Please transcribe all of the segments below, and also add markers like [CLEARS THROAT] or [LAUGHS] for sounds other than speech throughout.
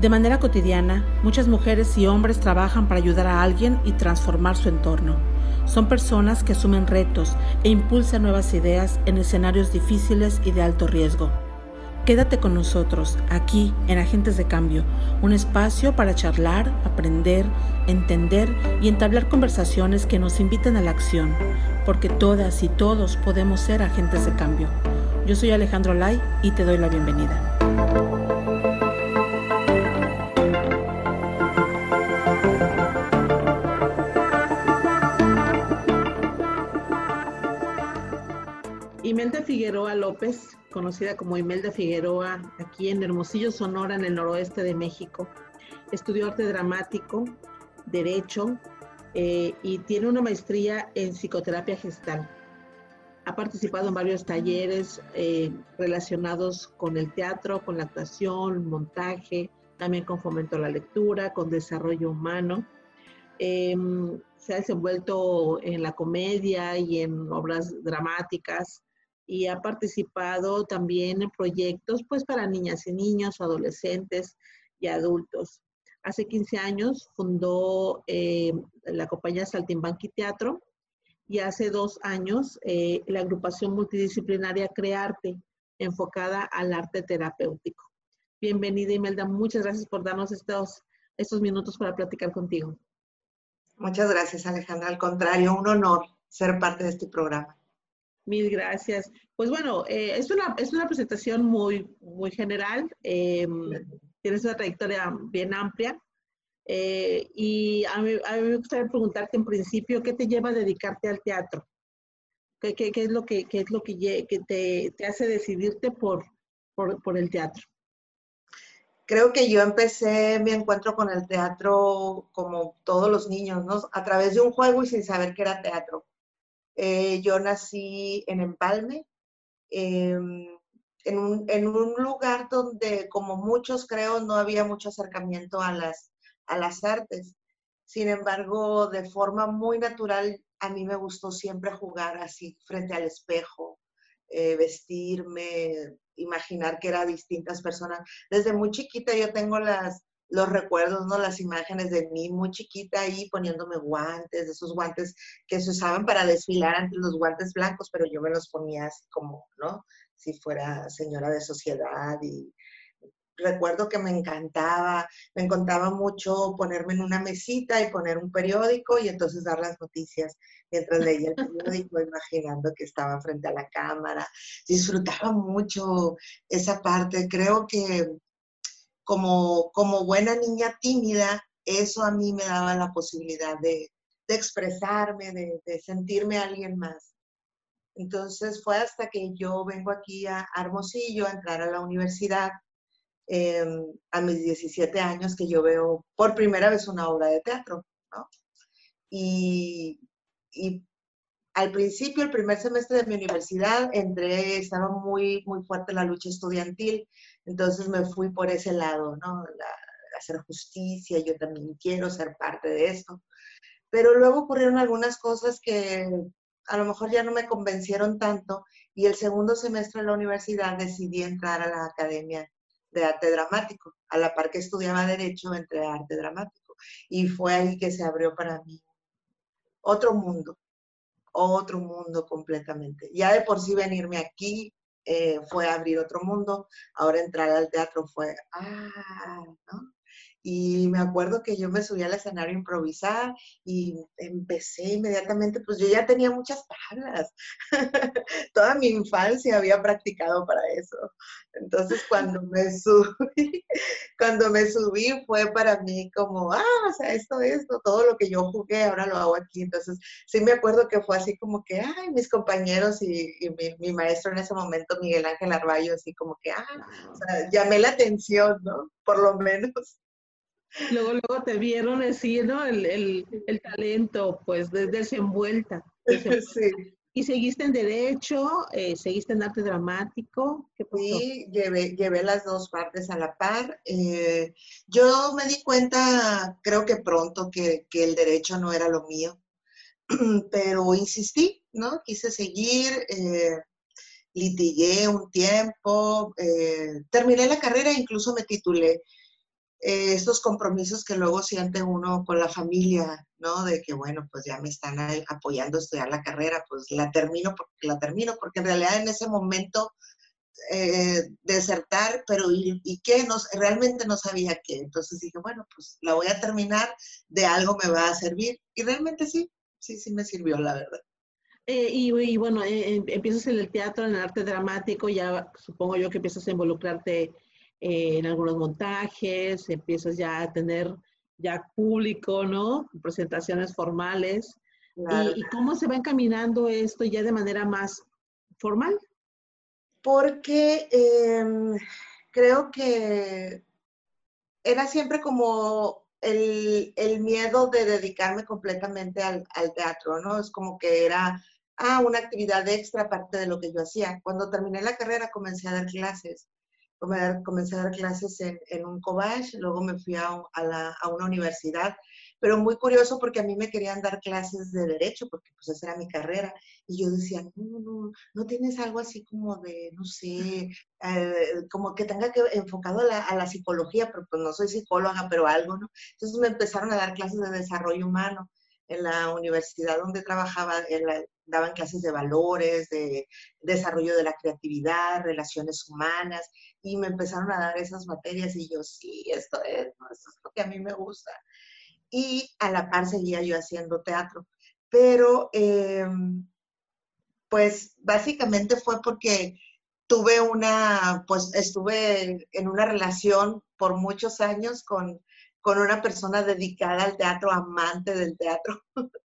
De manera cotidiana, muchas mujeres y hombres trabajan para ayudar a alguien y transformar su entorno. Son personas que asumen retos e impulsan nuevas ideas en escenarios difíciles y de alto riesgo. Quédate con nosotros aquí en Agentes de Cambio, un espacio para charlar, aprender, entender y entablar conversaciones que nos inviten a la acción, porque todas y todos podemos ser agentes de cambio. Yo soy Alejandro Lai y te doy la bienvenida. Figueroa López, conocida como Imelda Figueroa, aquí en Hermosillo, Sonora, en el noroeste de México. Estudió arte dramático, derecho eh, y tiene una maestría en psicoterapia gestal. Ha participado en varios talleres eh, relacionados con el teatro, con la actuación, montaje, también con fomento a la lectura, con desarrollo humano. Em, se ha desenvuelto en la comedia y en obras dramáticas y ha participado también en proyectos pues para niñas y niños, adolescentes y adultos. Hace 15 años fundó eh, la compañía Saltimbanqui Teatro y hace dos años eh, la agrupación multidisciplinaria Crearte, enfocada al arte terapéutico. Bienvenida Imelda, muchas gracias por darnos estos, estos minutos para platicar contigo. Muchas gracias Alejandra, al contrario, un honor ser parte de este programa. Mil gracias. Pues bueno, eh, es, una, es una presentación muy, muy general. Eh, tienes una trayectoria bien amplia. Eh, y a mí, a mí, me gustaría preguntarte en principio, ¿qué te lleva a dedicarte al teatro? ¿Qué, qué, qué es lo que, qué es lo que, te, te, hace decidirte por, por, por el teatro? Creo que yo empecé mi encuentro con el teatro como todos los niños, ¿no? A través de un juego y sin saber que era teatro. Eh, yo nací en Empalme, em, en, un, lugar donde, como muchos creo, no había mucho acercamiento a las, a las artes. Sin embargo, de forma muy natural, a mí me gustó siempre jugar así frente al espejo, eh, vestirme, imaginar que eran distintas personas. Desde muy chiquita yo tengo las, los recuerdos, ¿no? Las imágenes de mí muy chiquita ahí poniéndome guantes, esos guantes que se usaban para desfilar ante los guantes blancos, pero yo me los ponía así como, ¿no? Si fuera señora de sociedad y recuerdo que me encantaba, me encantaba mucho ponerme en una mesita y poner un periódico y entonces dar las noticias mientras leía el periódico, [LAUGHS] imaginando que estaba frente a la cámara. Disfrutaba mucho esa parte. Creo que como, como buena niña tímida, eso a mí me daba la posibilidad de, de expresarme, de, de, sentirme alguien más. Entonces fue hasta que yo vengo aquí a Hermosillo a entrar a la universidad eh, a mis 17 años que yo veo por primera vez una obra de teatro. ¿no? Y, y al principio, el primer semestre de mi universidad, entré, estaba muy, muy fuerte la lucha estudiantil, entonces me fui por ese lado, ¿no? hacer justicia, yo también quiero ser parte de esto. Pero luego ocurrieron algunas cosas que a lo mejor ya no me convencieron tanto y el segundo semestre de la universidad decidí entrar a la Academia de Arte Dramático, a la par que estudiaba Derecho, entre Arte Dramático. Y fue ahí que se abrió para mí otro mundo, otro mundo completamente. Ya de por sí venirme aquí eh, fue abrir otro mundo, ahora entrar al teatro fue, ah. Y me acuerdo que yo me subí al escenario a improvisar y empecé inmediatamente, pues yo ya tenía muchas tablas. [LAUGHS] Toda mi infancia había practicado para eso. Entonces cuando [LAUGHS] me subí, [LAUGHS] cuando me subí fue para mí como, ah, o sea, esto, esto, todo lo que yo jugué, ahora lo hago aquí. Entonces sí me acuerdo que fue así como que, ay, mis compañeros y, y mi, mi, maestro en ese momento, Miguel Ángel Arballo, así como que, ah, o sea, llamé la atención, ¿no? Por lo menos. Luego, luego te vieron decir, ¿no? El, el, el talento, pues, de, desenvuelta. [LAUGHS] Sí. ¿Y seguiste en Derecho? Eh, ¿Seguiste en Arte Dramático? Sí, llevé, llevé, las dos partes a la par. Eh, yo me di cuenta, creo que pronto, que, que, el Derecho no era lo mío, [CLEARS THROAT] pero insistí, ¿no? Quise seguir, eh, litigué un tiempo, eh, terminé la carrera incluso me titulé eh, estos compromisos que luego siente uno con la familia, ¿no? De que, bueno, pues ya me están apoyando a estudiar la carrera, pues la termino porque la termino, porque en realidad en ese momento eh, desertar, pero ¿y, qué? No, realmente no sabía qué. Entonces dije, bueno, pues la voy a terminar, de algo me va a servir. Y realmente sí, sí, sí me sirvió, la verdad. Eh, y, bueno, empiezas en el teatro, en el arte dramático, ya supongo yo que empiezas a involucrarte eh, en algunos montajes, empiezas ya a tener ya público, ¿no? Presentaciones formales. ¿Y, cómo se va encaminando esto ya de manera más formal? Porque em, creo que era siempre como el, miedo de dedicarme completamente al, al, teatro, ¿no? Es como que era ah, una actividad extra aparte de lo que yo hacía. Cuando terminé la carrera comencé a dar clases comencé a dar clases en, en un cobach, luego me fui a, la, una universidad, pero muy curioso porque a mí me querían dar clases de derecho, porque pues esa era mi carrera, y yo decía, no, no, no tienes algo así como de, no sé, eh, como que tenga que enfocado a la, a la, psicología, pero pues no soy psicóloga, pero algo, ¿no? Entonces me empezaron a dar clases de desarrollo humano en la universidad donde trabajaba, daban clases de valores, de desarrollo de la creatividad, relaciones humanas, y me empezaron a dar esas materias y yo, sí, esto es, esto es lo que a mí me gusta. Y a la par seguía yo haciendo teatro, pero em, pues básicamente fue porque tuve una, pues estuve en una relación por muchos años con, con una persona dedicada al teatro, amante del teatro. [LAUGHS]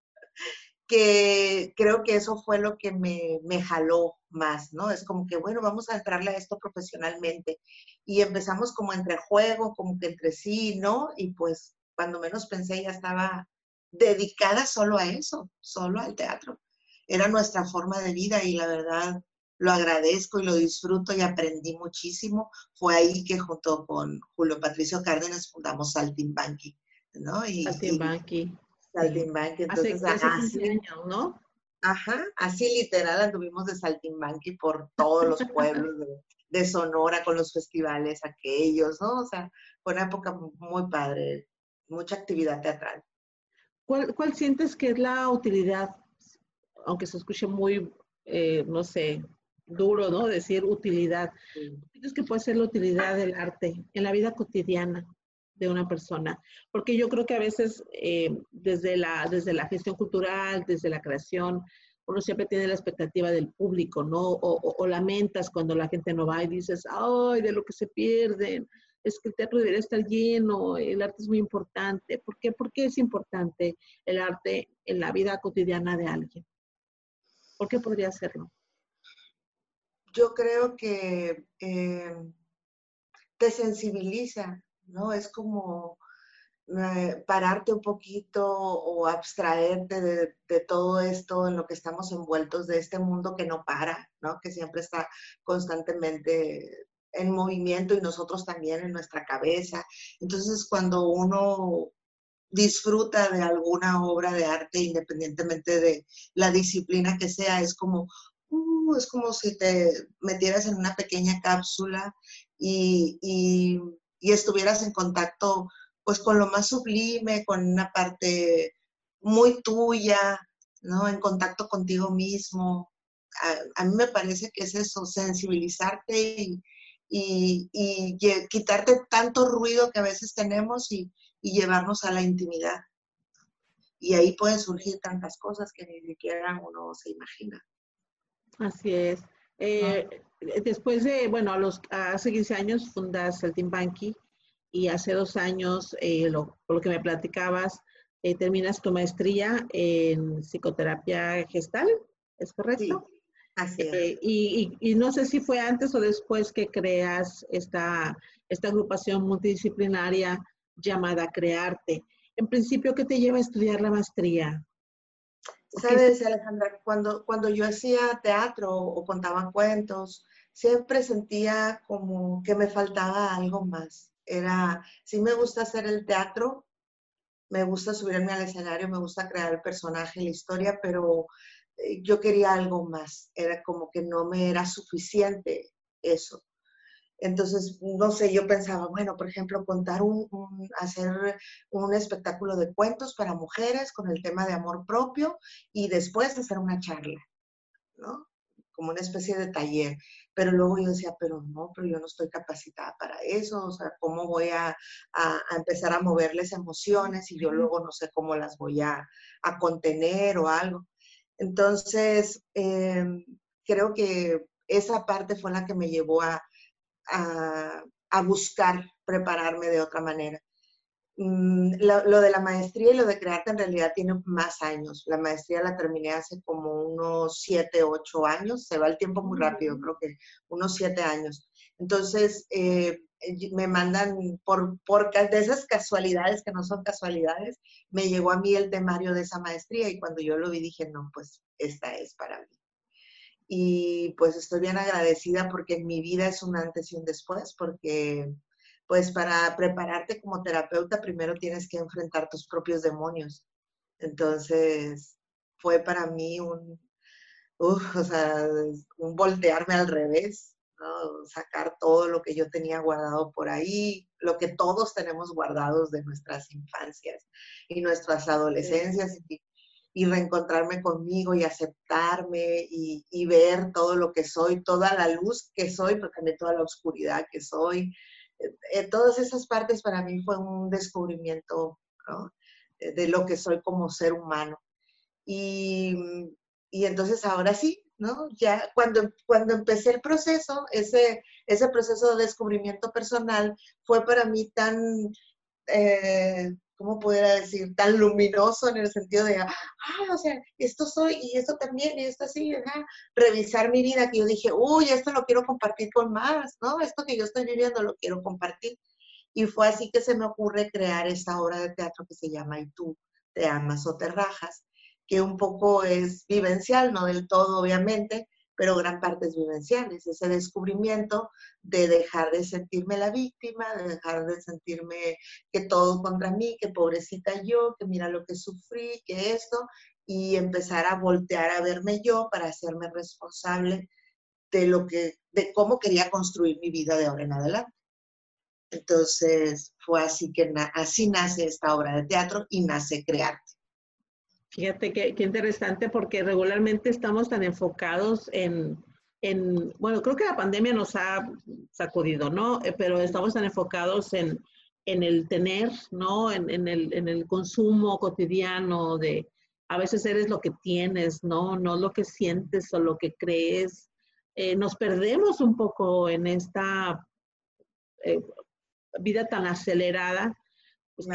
que creo que eso fue lo que me, me, jaló más, ¿no? Es como que, bueno, vamos a entrarle a esto profesionalmente. Y empezamos como entre juego, como que entre sí, ¿no? Y pues cuando menos pensé ya estaba dedicada solo a eso, solo al teatro. Era nuestra forma de vida y la verdad lo agradezco y lo disfruto y aprendí muchísimo. Fue ahí que junto con Julio Patricio Cárdenas fundamos Saltimbanqui, ¿no? Y, Saltimbanqui. Saltimbanqui, entonces hace, así, años, ¿no? Ajá, así literal anduvimos de Saltimbanqui por todos los [LAUGHS] pueblos de, Sonora con los festivales aquellos, ¿no? O sea, fue una época muy padre, mucha actividad teatral. ¿Cuál, cuál sientes que es la utilidad, aunque se escuche muy, eh, no sé, duro, ¿no? Decir utilidad. ¿Crees que puede ser la utilidad del arte en la vida cotidiana de una persona? Porque yo creo que a veces eh, desde, la, desde la gestión cultural, desde la creación, uno siempre tiene la expectativa del público, ¿no? O, lamentas cuando la gente no va y dices, ay, de lo que se pierden, es que el teatro debería estar lleno, el arte es muy importante. ¿Por qué? ¿Por qué es importante el arte en la vida cotidiana de alguien? ¿Por qué podría serlo? yo creo que eh, te sensibiliza, ¿no? Es como eh, pararte un poquito o abstraerte de, todo esto en lo que estamos envueltos, de este mundo que no para, ¿no? Que siempre está constantemente en movimiento y nosotros también en nuestra cabeza. Entonces, cuando uno disfruta de alguna obra de arte, independientemente de la disciplina que sea, es como, Uh, es como si te metieras en una pequeña cápsula y, y, estuvieras en contacto pues con lo más sublime, con una parte muy tuya, ¿no? En contacto contigo mismo. A, mí me parece que es eso, sensibilizarte y, y, y, quitarte tanto ruido que a veces tenemos y, llevarnos a la intimidad. Y ahí pueden surgir tantas cosas que ni siquiera uno se imagina. Así es. Eh, después de, bueno, a los, hace 15 años fundas Saltimbanqui y hace dos años, eh, lo, por lo que me platicabas, eh, terminas tu maestría en psicoterapia gestal, ¿es correcto? Sí, así es. Y, y, no sé si fue antes o después que creas esta, esta agrupación multidisciplinaria llamada Crearte. En principio, ¿qué te lleva a estudiar la maestría? Sabes, Alejandra, cuando, cuando yo hacía teatro o contaba cuentos, siempre sentía como que me faltaba algo más. Era, sí me gusta hacer el teatro, me gusta subirme al escenario, me gusta crear el personaje, la historia, pero eh, yo quería algo más. Era como que no me era suficiente eso. Entonces, no sé, yo pensaba, bueno, por ejemplo, contar un, hacer un espectáculo de cuentos para mujeres con el tema de amor propio y después hacer una charla, ¿no? Como una especie de taller. Pero luego yo decía, pero no, pero yo no estoy capacitada para eso, o sea, ¿cómo voy a, empezar a moverles emociones y yo luego no sé cómo las voy a, contener o algo? Entonces, em, creo que esa parte fue la que me llevó a, a, buscar prepararme de otra manera. Mm, lo, de la maestría y lo de crearte en realidad tiene más años. La maestría la terminé hace como unos siete, ocho años. Se va el tiempo muy rápido, creo que unos siete años. Entonces, eh, me mandan por, por de esas casualidades que no son casualidades, me llegó a mí el temario de esa maestría y cuando yo lo vi dije, no, pues esta es para mí y pues estoy bien agradecida porque en mi vida es un antes y un después, porque pues para prepararte como terapeuta primero tienes que enfrentar tus propios demonios. Entonces fue para mí un, o sea, un voltearme al revés, sacar todo lo que yo tenía guardado por ahí, lo que todos tenemos guardados de nuestras infancias y nuestras adolescencias y y reencontrarme conmigo y aceptarme y, ver todo lo que soy, toda la luz que soy, pero también toda la oscuridad que soy. Eh, eh, todas esas partes para mí fue un descubrimiento de, lo que soy como ser humano. Y, y, entonces ahora sí, ¿no? Ya cuando, cuando empecé el proceso, ese, ese proceso de descubrimiento personal fue para mí tan... Eh, ¿cómo pudiera decir? Tan luminoso en el sentido de, ah, o sea, esto soy y esto también y esto así, revisar mi vida que yo dije, uy, esto lo quiero compartir con más, ¿no? Esto que yo estoy viviendo lo quiero compartir. Y fue así que se me ocurre crear esta obra de teatro que se llama Y tú te amas o te rajas, que un poco es vivencial, no del todo, obviamente, pero gran parte es vivencial, es ese descubrimiento de dejar de sentirme la víctima, de dejar de sentirme que todo contra mí, que pobrecita yo, que mira lo que sufrí, que esto, y empezar a voltear a verme yo para hacerme responsable de lo que, de cómo quería construir mi vida de ahora en adelante. Entonces fue así que así nace esta obra de teatro y nace Crearte. Fíjate qué, interesante porque regularmente estamos tan enfocados en, bueno, creo que la pandemia nos ha sacudido, ¿no? Eh, pero estamos tan enfocados en, el tener, ¿no? En, el, consumo cotidiano de, a veces eres lo que tienes, ¿no? No lo que sientes o lo que crees. Eh, nos perdemos un poco en esta eh, vida tan acelerada, pues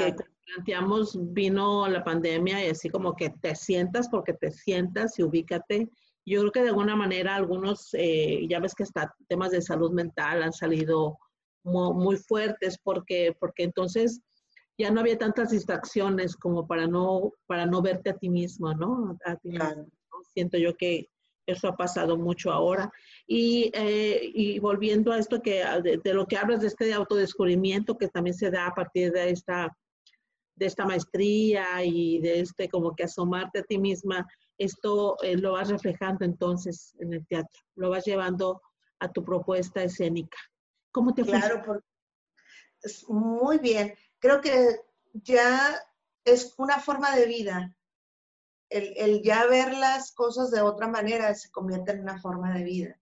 planteamos, vino la pandemia y así como que te sientas porque te sientas y ubícate. Yo creo que de alguna manera algunos, eh, ya ves que hasta temas de salud mental han salido muy, fuertes porque, porque entonces ya no había tantas distracciones como para no, para no verte a ti mismo, ¿no? A ti Siento yo que eso ha pasado mucho ahora. Y, eh, y volviendo a esto que de, de, lo que hablas de este autodescubrimiento que también se da a partir de esta de esta maestría y de este como que asomarte a ti misma, esto eh, lo vas reflejando entonces en el teatro, lo vas llevando a tu propuesta escénica. ¿Cómo te Claro, por, muy bien. Creo que ya es una forma de vida. El, el, ya ver las cosas de otra manera se convierte en una forma de vida.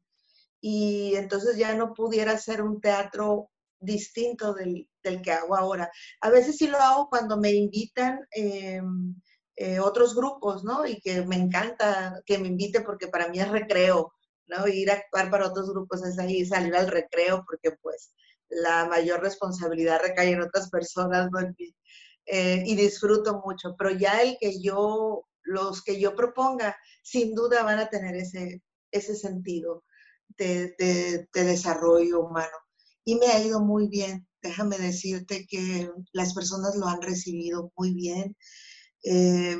Y entonces ya no pudiera ser un teatro distinto del, que hago ahora. A veces sí lo hago cuando me invitan eh, eh, otros grupos, ¿no? Y que me encanta que me inviten porque para mí es recreo, ¿no? Ir a actuar para otros grupos es ahí salir al recreo porque pues la mayor responsabilidad recae en otras personas, ¿no? Eh, y disfruto mucho, pero ya el que yo, los que yo proponga, sin duda van a tener ese, ese sentido de, de desarrollo humano y me ha ido muy bien. Déjame decirte que las personas lo han recibido muy bien. Eh,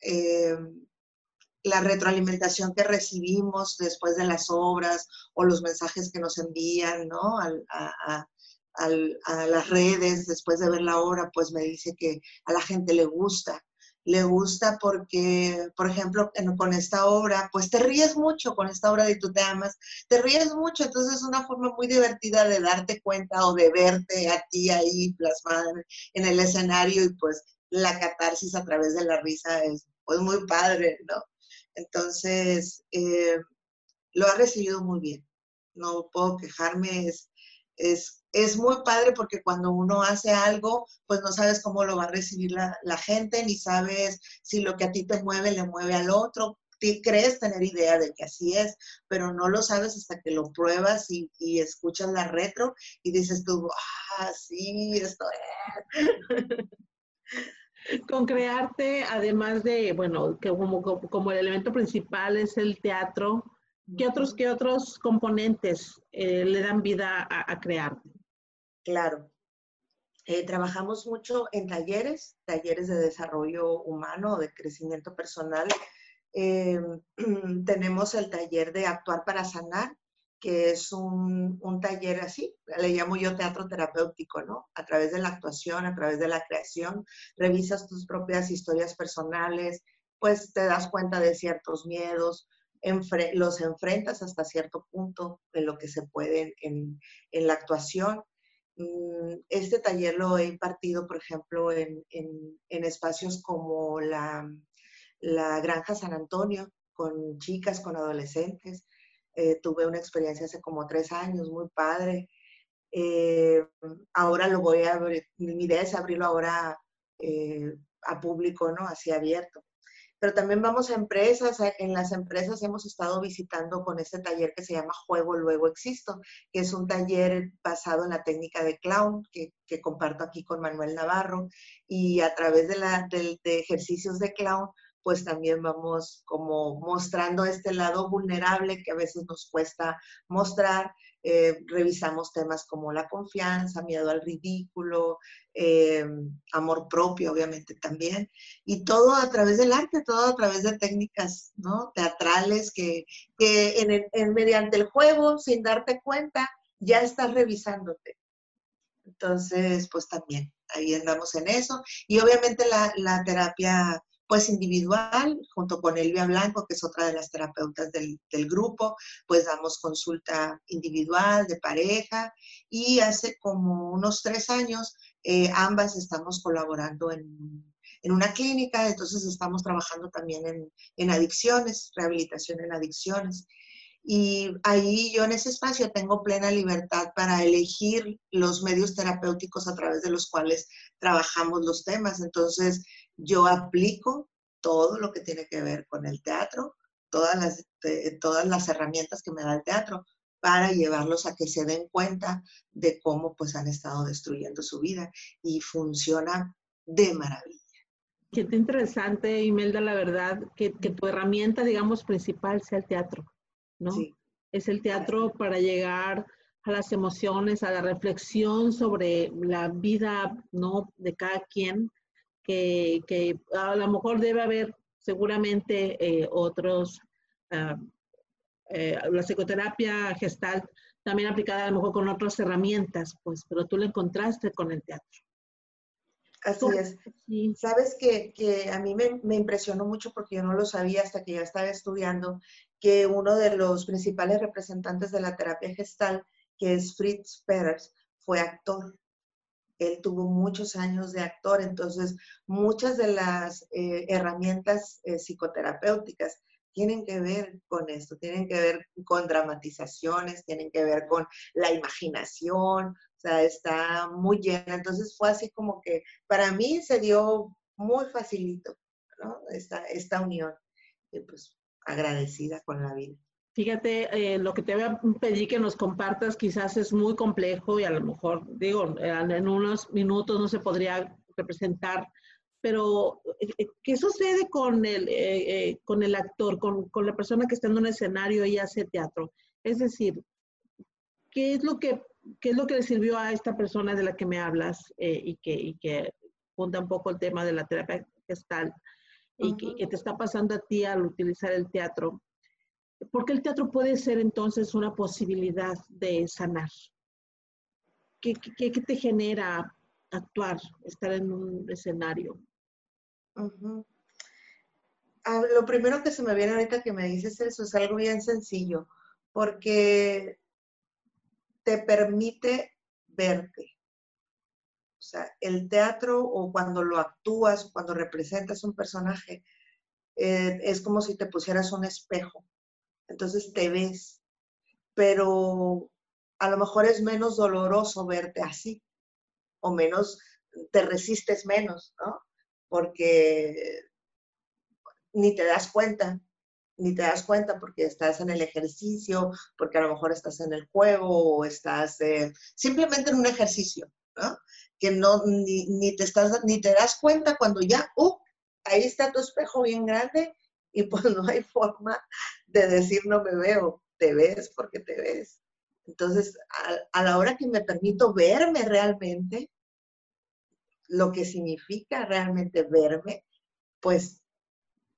eh, la retroalimentación que recibimos después de las obras o los mensajes que nos envían ¿no? a, las redes después de ver la obra, pues me dice que a la gente le gusta le gusta porque, por ejemplo, con esta obra, pues te ríes mucho con esta obra de Tú te amas, te ríes mucho, entonces es una forma muy divertida de darte cuenta o de verte a ti ahí plasmada en el escenario y pues la catarsis a través de la risa es pues muy padre, ¿no? Entonces, eh, lo ha recibido muy bien, no puedo quejarme, es, es, muy padre porque cuando uno hace algo, pues no sabes cómo lo va a recibir la, gente, ni sabes si lo que a ti te mueve le mueve al otro. crees tener idea de que así es, pero no lo sabes hasta que lo pruebas y, y escuchas la retro y dices tú, ah, sí, esto es. [LAUGHS] Con crearte, además de, bueno, que como, como el elemento principal es el teatro, ¿qué otros, qué otros componentes eh, le dan vida a, crearte? Claro. Eh, trabajamos mucho en talleres, talleres de desarrollo humano, de crecimiento personal. Eh, [CLEARS THROAT] tenemos el taller de actuar para sanar, que es un, un, taller así, le llamo yo teatro terapéutico, ¿no? A través de la actuación, a través de la creación, revisas tus propias historias personales, pues te das cuenta de ciertos miedos, los enfrentas hasta cierto punto de lo que se puede en, en la actuación. Mm, este taller lo he impartido, por ejemplo, en, en espacios como la, la Granja San Antonio, con chicas, con adolescentes, eh, tuve una experiencia hace como tres años, muy padre. Eh, ahora lo voy a abrir, mi idea es abrirlo ahora eh, a público, ¿no? Así abierto. Pero también vamos a empresas, en las empresas hemos estado visitando con este taller que se llama Juego Luego Existo, que es un taller basado en la técnica de clown que, que comparto aquí con Manuel Navarro y a través de, la, de, de ejercicios de clown pues también vamos como mostrando este lado vulnerable que a veces nos cuesta mostrar. Eh, revisamos temas como la confianza, miedo al ridículo, eh, amor propio, obviamente también, y todo a través del arte, todo a través de técnicas ¿no? teatrales que, en mediante el juego, sin darte cuenta, ya estás revisándote. Entonces, pues también, ahí andamos en eso. Y obviamente la, la terapia pues individual, junto con Elvia Blanco, que es otra de las terapeutas del, grupo, pues damos consulta individual, de pareja, y hace como unos tres años eh, ambas estamos colaborando en, una clínica, entonces estamos trabajando también en, en adicciones, rehabilitación en adicciones. Y ahí yo en ese espacio tengo plena libertad para elegir los medios terapéuticos a través de los cuales trabajamos los temas. Entonces, yo aplico todo lo que tiene que ver con el teatro, todas las, todas las herramientas que me da el teatro para llevarlos a que se den cuenta de cómo pues han estado destruyendo su vida y funciona de maravilla. Qué interesante, Imelda, la verdad, que, que tu herramienta, digamos, principal sea el teatro, ¿no? Sí. Es el teatro para llegar a las emociones, a la reflexión sobre la vida, ¿no? De cada quien que, a lo mejor debe haber seguramente eh, otros, ah, eh, la psicoterapia gestal también aplicada a lo mejor con otras herramientas, pues, pero tú la encontraste con el teatro. Así es. Sabes que, que a mí me, me, impresionó mucho porque yo no lo sabía hasta que ya estaba estudiando, que uno de los principales representantes de la terapia gestal, que es Fritz Perers, fue actor él tuvo muchos años de actor, entonces muchas de las eh, herramientas eh, psicoterapéuticas tienen que ver con esto, tienen que ver con dramatizaciones, tienen que ver con la imaginación, o sea, está muy llena. Entonces fue así como que para mí se dio muy facilito, ¿no? Esta, esta unión, y pues agradecida con la vida. Fíjate, eh, lo que te voy a pedir que nos compartas quizás es muy complejo y a lo mejor, digo, en unos minutos no se podría representar, pero eh, ¿qué sucede con el, eh, con el actor, con, con, la persona que está en un escenario y hace teatro? Es decir, ¿qué es lo que, qué es lo que le sirvió a esta persona de la que me hablas y, que, y que punta un poco el tema de la terapia gestal y que te está pasando a ti al utilizar el teatro? Porque el teatro puede ser entonces una posibilidad de sanar. ¿Qué, te genera actuar, estar en un escenario? Ah, lo primero que se me viene ahorita que me dices eso es algo bien sencillo, porque te permite verte. O sea, el teatro o cuando lo actúas, cuando representas un personaje, eh, es como si te pusieras un espejo. Entonces te ves, pero a lo mejor es menos doloroso verte así, o menos, te resistes menos, ¿no? Porque ni te das cuenta, ni te das cuenta porque estás en el ejercicio, porque a lo mejor estás en el juego o estás eh, simplemente en un ejercicio, ¿no? Que no, ni, te ni te das cuenta cuando ya, uh, ahí está tu espejo bien grande y pues no hay forma de decir no me veo, te ves porque te ves. Entonces, a, a la hora que me permito verme realmente, lo que significa realmente verme, pues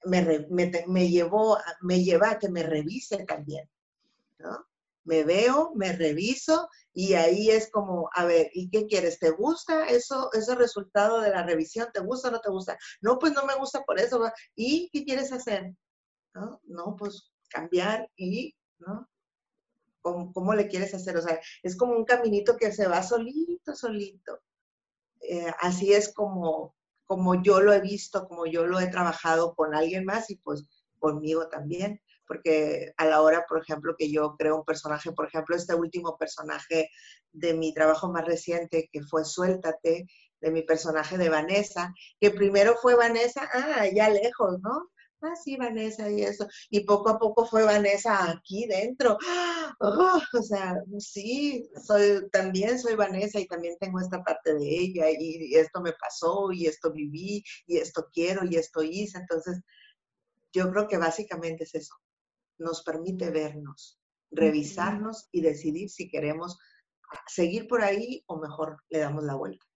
me, me, llevó, me lleva a que me revise también, ¿no? Me veo, me reviso y ahí es como, a ver, ¿y qué quieres? ¿Te gusta eso, ese resultado de la revisión? ¿Te gusta o no te gusta? No, pues no me gusta por eso. ¿Y qué quieres hacer? No, no pues cambiar y, ¿no? ¿Cómo, ¿Cómo, le quieres hacer? O sea, es como un caminito que se va solito, solito. Eh, así es como, como yo lo he visto, como yo lo he trabajado con alguien más y pues conmigo también, porque a la hora, por ejemplo, que yo creo un personaje, por ejemplo, este último personaje de mi trabajo más reciente, que fue Suéltate, de mi personaje de Vanessa, que primero fue Vanessa, ah, ya lejos, ¿no? ah, sí, Vanessa y eso. Y poco a poco fue Vanessa aquí dentro. ¡Oh! o sea, sí, soy, también soy Vanessa y también tengo esta parte de ella y, esto me pasó y esto viví y esto quiero y esto hice. Entonces, yo creo que básicamente es eso. Nos permite vernos, revisarnos y decidir si queremos seguir por ahí o mejor le damos la vuelta.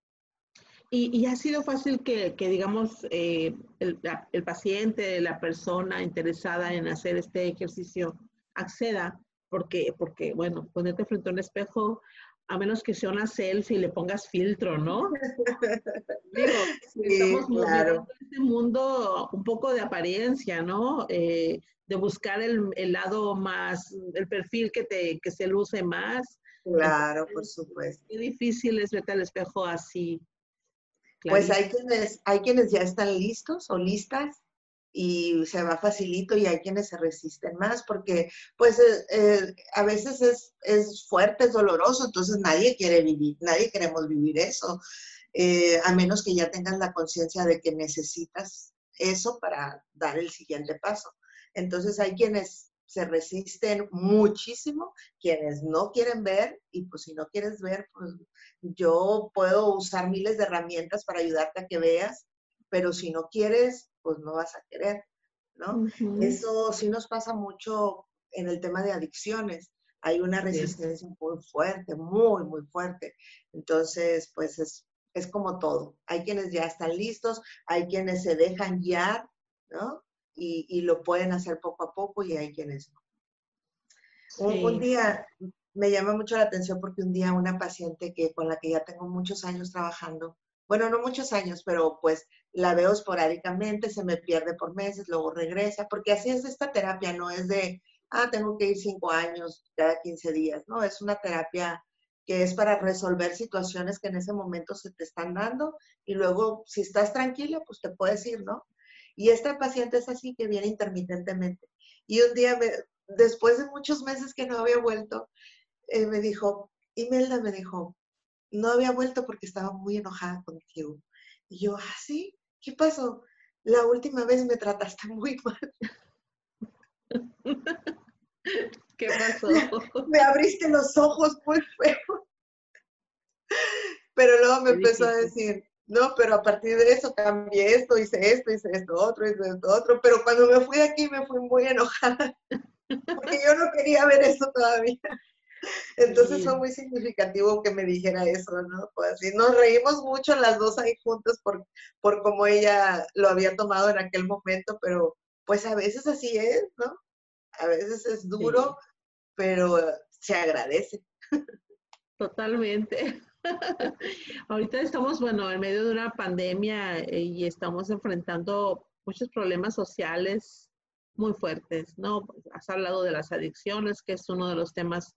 Y, ha sido fácil que, digamos, eh, el, paciente, la persona interesada en hacer este ejercicio acceda, porque, porque, bueno, ponerte frente a un espejo, a menos que sea una selfie y le pongas filtro, ¿no? [LAUGHS] Digo, estamos claro. en este mundo un poco de apariencia, ¿no? Eh, de buscar el, lado más, el perfil que, te, que se luce más. Claro, por supuesto. Qué difícil es verte al espejo así. Pues hay quienes, hay quienes ya están listos o listas y se va facilito y hay quienes se resisten más porque pues eh, eh, a veces es, es, fuerte, es doloroso, entonces nadie quiere vivir, nadie queremos vivir eso, eh, a menos que ya tengas la conciencia de que necesitas eso para dar el siguiente paso. Entonces hay quienes se resisten muchísimo, quienes no quieren ver, y pues si no quieres ver, pues yo puedo usar miles de herramientas para ayudarte a que veas, pero si no quieres, pues no vas a querer, ¿no? Eso sí nos pasa mucho en el tema de adicciones. Hay una resistencia muy fuerte, muy, muy fuerte. Entonces, pues es, es como todo. Hay quienes ya están listos, hay quienes se dejan guiar, ¿no? Y, y lo pueden hacer poco a poco y hay quienes no. un, día me llama mucho la atención porque un día una paciente que con la que ya tengo muchos años trabajando, bueno, no muchos años, pero pues la veo esporádicamente, se me pierde por meses, luego regresa, porque así es esta terapia, no es de, ah, tengo que ir cinco años cada 15 días, no, es una terapia que es para resolver situaciones que en ese momento se te están dando y luego si estás tranquila, pues te puedes ir, ¿no? Y esta paciente es así que viene intermitentemente. Y un día, después de muchos meses que no había vuelto, eh, me dijo, Imelda me dijo, no había vuelto porque estaba muy enojada contigo. Y yo, ¿ah, sí? ¿Qué pasó? La última vez me trataste [LAUGHS] muy mal. [LAUGHS] ¿Qué pasó? [LAUGHS] Me abriste los ojos muy feo. Pero luego me empezó a decir, no, pero a partir de eso cambié esto, hice esto, hice esto otro, hice esto otro. Pero cuando me fui aquí me fui muy enojada. Porque yo no quería ver eso todavía. Entonces fue muy significativo que me dijera eso, ¿no? Pues así, nos reímos mucho las dos ahí juntas por, por cómo ella lo había tomado en aquel momento, pero pues a veces así es, ¿no? A veces es duro, pero se agradece. Totalmente. [LAUGHS] Ahorita estamos, bueno, en medio de una pandemia eh, y estamos enfrentando muchos problemas sociales muy fuertes, ¿no? Has hablado de las adicciones, que es uno de los temas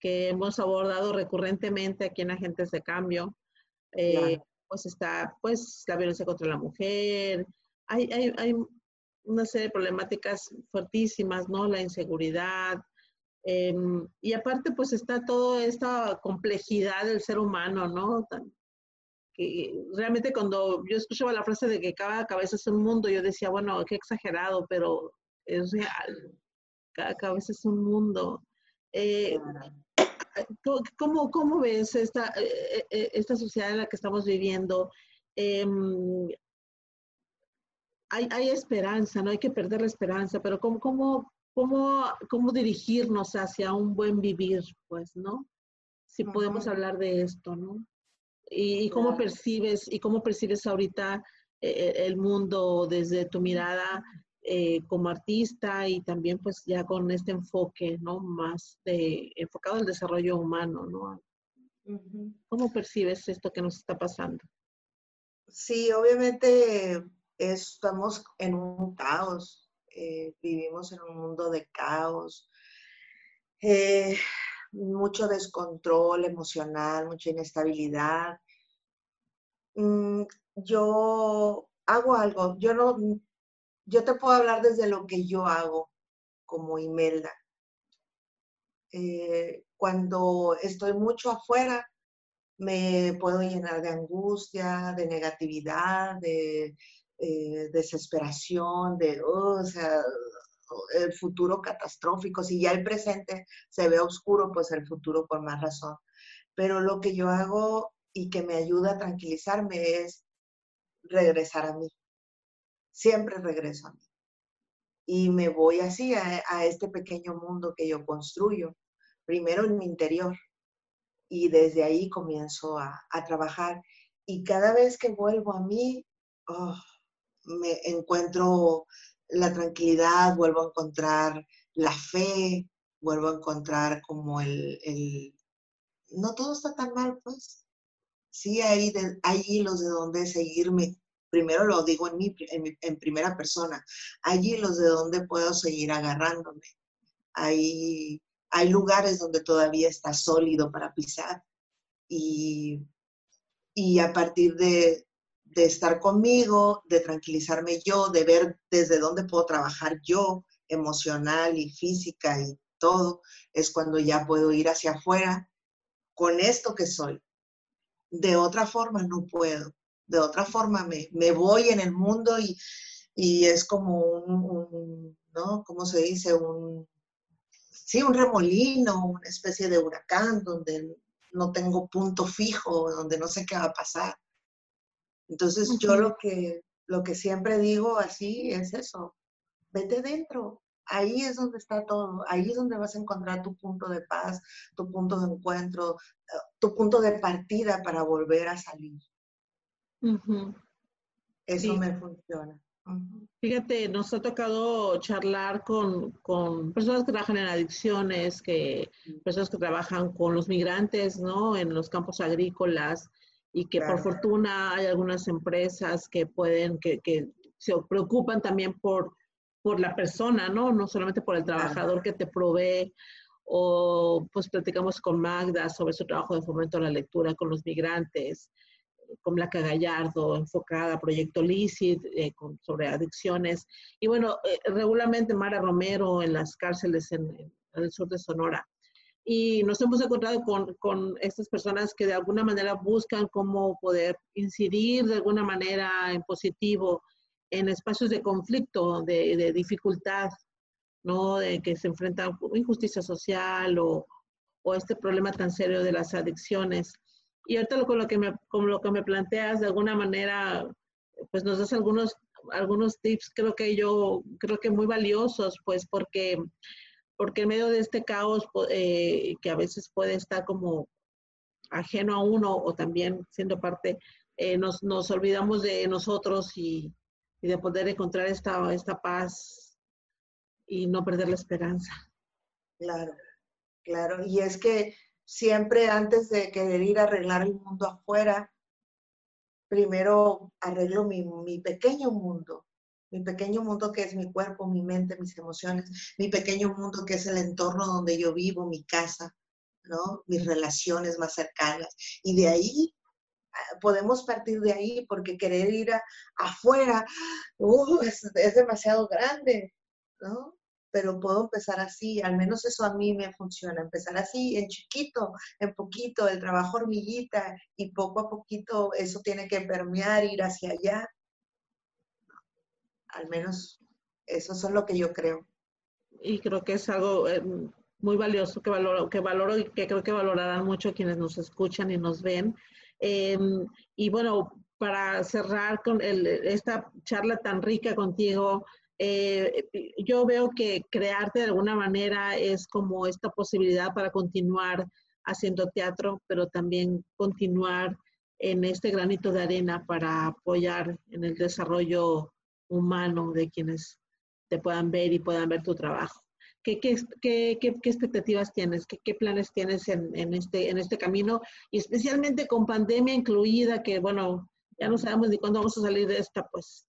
que hemos abordado recurrentemente aquí en Agentes de Cambio. Eh, pues está, pues, la violencia contra la mujer. Hay, hay, hay una serie de problemáticas fuertísimas, ¿no? La inseguridad. Em, y aparte, pues está toda esta complejidad del ser humano, ¿no? que realmente cuando yo escuchaba la frase de que cada cabeza es un mundo, yo decía, bueno, qué exagerado, pero es real. Cada cabeza es un mundo. Eh, ¿cómo, ¿cómo, ves esta, eh, eh, esta sociedad en la que estamos viviendo? Em, hay, hay, esperanza, no hay que perder la esperanza, pero ¿cómo, cómo, cómo, cómo dirigirnos hacia un buen vivir, pues, ¿no? Si podemos hablar de esto, ¿no? Y, cómo percibes, y cómo percibes ahorita el mundo desde tu mirada eh, como artista y también pues ya con este enfoque, ¿no? Más de, enfocado al desarrollo humano, ¿no? ¿Cómo percibes esto que nos está pasando? Sí, obviamente estamos en un caos, eh, vivimos en un mundo de caos, eh, mucho descontrol emocional, mucha inestabilidad. Mm, yo hago algo, yo no, yo te puedo hablar desde lo que yo hago como Imelda. Eh, cuando estoy mucho afuera, me puedo llenar de angustia, de negatividad, de eh, desesperación, de, oh, o sea, el futuro catastrófico. Si ya el presente se ve oscuro, pues el futuro por más razón. Pero lo que yo hago y que me ayuda a tranquilizarme es regresar a mí siempre regreso a mí. Y me voy así a, este pequeño mundo que yo construyo, primero en mi interior. Y desde ahí comienzo a, trabajar. Y cada vez que vuelvo a mí, oh, me encuentro la tranquilidad, vuelvo a encontrar la fe, vuelvo a encontrar como el, no todo está tan mal, pues. Sí, hay, hay hilos de donde seguirme primero lo digo en, mi, en, primera persona, allí los de donde puedo seguir agarrándome. Hay, hay lugares donde todavía está sólido para pisar y, y a partir de, de estar conmigo, de tranquilizarme yo, de ver desde dónde puedo trabajar yo, emocional y física y todo, es cuando ya puedo ir hacia afuera con esto que soy. De otra forma no puedo de otra forma me, voy en el mundo y, es como un, ¿no? ¿Cómo se dice? Un, sí, un remolino, una especie de huracán donde no tengo punto fijo, donde no sé qué va a pasar. Entonces yo lo que, lo que siempre digo así es eso, vete dentro, ahí es donde está todo, ahí es donde vas a encontrar tu punto de paz, tu punto de encuentro, tu punto de partida para volver a salir. Eso me funciona. Fíjate, nos ha tocado charlar con, personas que trabajan en adicciones, que, personas que trabajan con los migrantes, ¿no? En los campos agrícolas y que por fortuna hay algunas empresas que pueden, que, se preocupan también por, por la persona, ¿no? No solamente por el trabajador que te provee. O pues platicamos con Magda sobre su trabajo de fomento a la lectura con los migrantes con Blanca Gallardo, enfocada a Proyecto LICIT, eh, sobre adicciones. Y bueno, eh, regularmente Mara Romero en las cárceles en, el sur de Sonora. Y nos hemos encontrado con, con, estas personas que de alguna manera buscan cómo poder incidir de alguna manera en positivo en espacios de conflicto, de, de dificultad, ¿no? De que se enfrentan injusticia social o, o este problema tan serio de las adicciones. Y ahorita lo, con, lo que me, con lo que me planteas, de alguna manera, pues nos das algunos, algunos tips, creo que yo, creo que muy valiosos, pues porque, porque en medio de este caos, eh, que a veces puede estar como ajeno a uno o también siendo parte, eh, nos, olvidamos de nosotros y, y, de poder encontrar esta, esta paz y no perder la esperanza. Claro, claro. Y es que siempre antes de querer ir a arreglar el mundo afuera, primero arreglo mi, pequeño mundo, mi pequeño mundo que es mi cuerpo, mi mente, mis emociones, mi pequeño mundo que es el entorno donde yo vivo, mi casa, ¿no? Mis relaciones más cercanas. Y de ahí ah, podemos partir de ahí porque querer ir afuera uh, es, es, demasiado grande, ¿no? Pero puedo empezar así, al menos eso a mí me funciona, empezar así, en chiquito, en poquito, el trabajo hormiguita y poco a poquito eso tiene que permear, ir hacia allá al menos eso es lo que yo creo. Y creo que es algo eh, muy valioso que valoro, que valoro y que creo que valorarán mucho quienes nos escuchan y nos ven. Em, y bueno, para cerrar con esta charla tan rica contigo, eh, yo veo que crearte de alguna manera es como esta posibilidad para continuar haciendo teatro, pero también continuar en este granito de arena para apoyar en el desarrollo humano de quienes te puedan ver y puedan ver tu trabajo. ¿Qué, qué, qué, qué expectativas tienes? ¿Qué, planes tienes en, en, este, en este camino? Y especialmente con pandemia incluida, que bueno, ya no sabemos ni cuándo vamos a salir de esta, pues.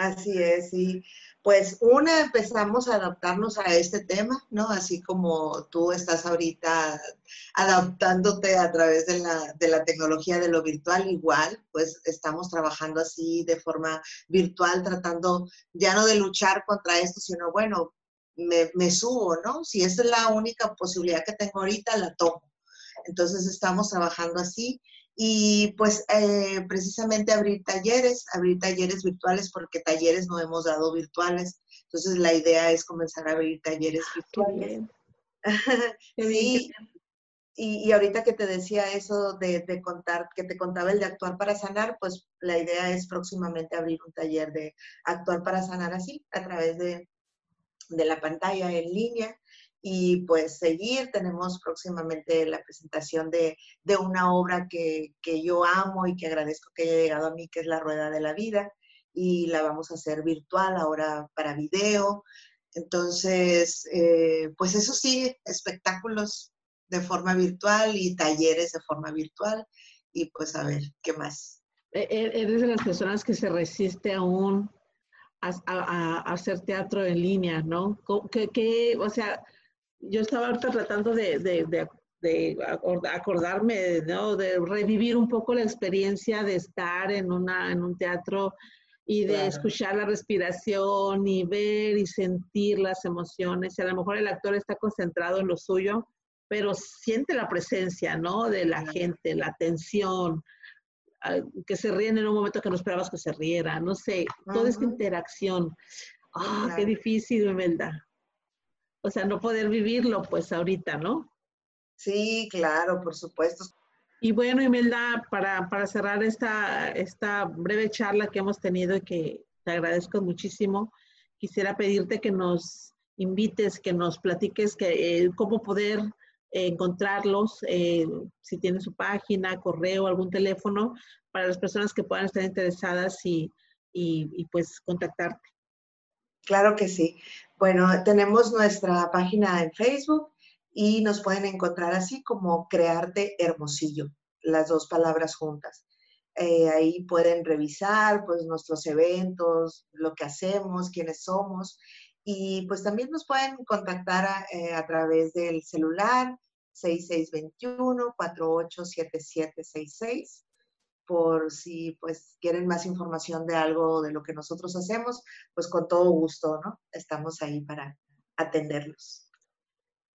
Así es, sí. Pues una, empezamos a adaptarnos a este tema, ¿no? Así como tú estás ahorita adaptándote a través de la, de la tecnología de lo virtual, igual, pues estamos trabajando así de forma virtual, tratando ya no de luchar contra esto, sino bueno, me, me subo, ¿no? Si es la única posibilidad que tengo ahorita, la tomo. Entonces estamos trabajando así y pues eh, precisamente abrir talleres, abrir talleres virtuales porque talleres no hemos dado virtuales. Entonces la idea es comenzar a abrir talleres ah, virtuales. [LAUGHS] sí. Y, y, ahorita que te decía eso de, de, contar, que te contaba el de actuar para sanar, pues la idea es próximamente abrir un taller de actuar para sanar así, a través de, de la pantalla en línea y pues seguir. Tenemos próximamente la presentación de, una obra que, yo amo y que agradezco que haya llegado a mí, que es La Rueda de la Vida, y la vamos a hacer virtual ahora para video. Entonces, eh, pues eso sí, espectáculos de forma virtual y talleres de forma virtual y pues a ver, ¿qué más? E, e, eres de las personas que se resiste aún a, a, hacer teatro en línea, ¿no? ¿Qué, o sea, yo estaba ahorita tratando de, de, de, acordarme, ¿no? de revivir un poco la experiencia de estar en, una, en un teatro y de escuchar la respiración y ver y sentir las emociones. Y a lo mejor el actor está concentrado en lo suyo, pero siente la presencia, ¿no? De la gente, la atención, que se ríen en un momento que no esperabas que se riera, no sé, toda esta interacción. ¡Ah, qué difícil, Imelda! O sea, no poder vivirlo pues ahorita, ¿no? Sí, claro, por supuesto. Y bueno, Imelda, para, para cerrar esta, esta breve charla que hemos tenido y que te agradezco muchísimo, quisiera pedirte que nos invites, que nos platiques que, eh, cómo poder eh, encontrarlos, eh, si tienen su página, correo, algún teléfono, para las personas que puedan estar interesadas y, y, y pues contactarte. Claro que sí. Bueno, tenemos nuestra página en Facebook y nos pueden encontrar así como Crearte Hermosillo, las dos palabras juntas. Eh, ahí pueden revisar pues nuestros eventos, lo que hacemos, quiénes somos y pues también nos pueden contactar a, eh, a través del celular 6621-487766 por si pues quieren más información de algo de lo que nosotros hacemos, pues con todo gusto, ¿no? Estamos ahí para atenderlos.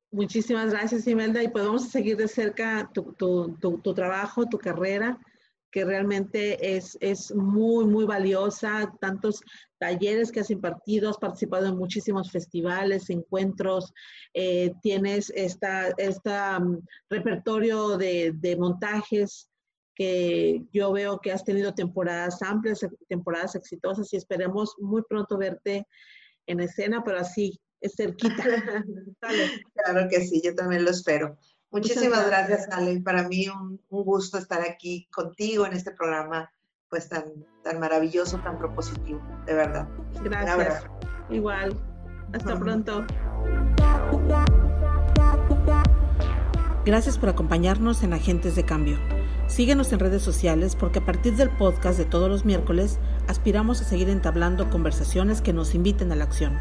Muchísimas gracias, Imelda, y pues vamos a seguir de cerca tu, tu, tu, trabajo, tu carrera, que realmente es, es muy, muy valiosa, tantos talleres que has impartido, has participado en muchísimos festivales, encuentros, eh, tienes esta, esta um, repertorio de, de montajes que yo veo que has tenido temporadas amplias, temporadas exitosas y esperemos muy pronto verte en escena, pero así, es cerquita. [LAUGHS] claro que sí, yo también lo espero. Muchísimas gracias, Ale. Para mí un, un, gusto estar aquí contigo en este programa, pues tan, tan maravilloso, tan propositivo, de verdad. Gracias. Igual. Hasta pronto. Gracias por acompañarnos en Agentes de Cambio. Síguenos en redes sociales porque a partir del podcast de todos los miércoles aspiramos a seguir entablando conversaciones que nos inviten a la acción.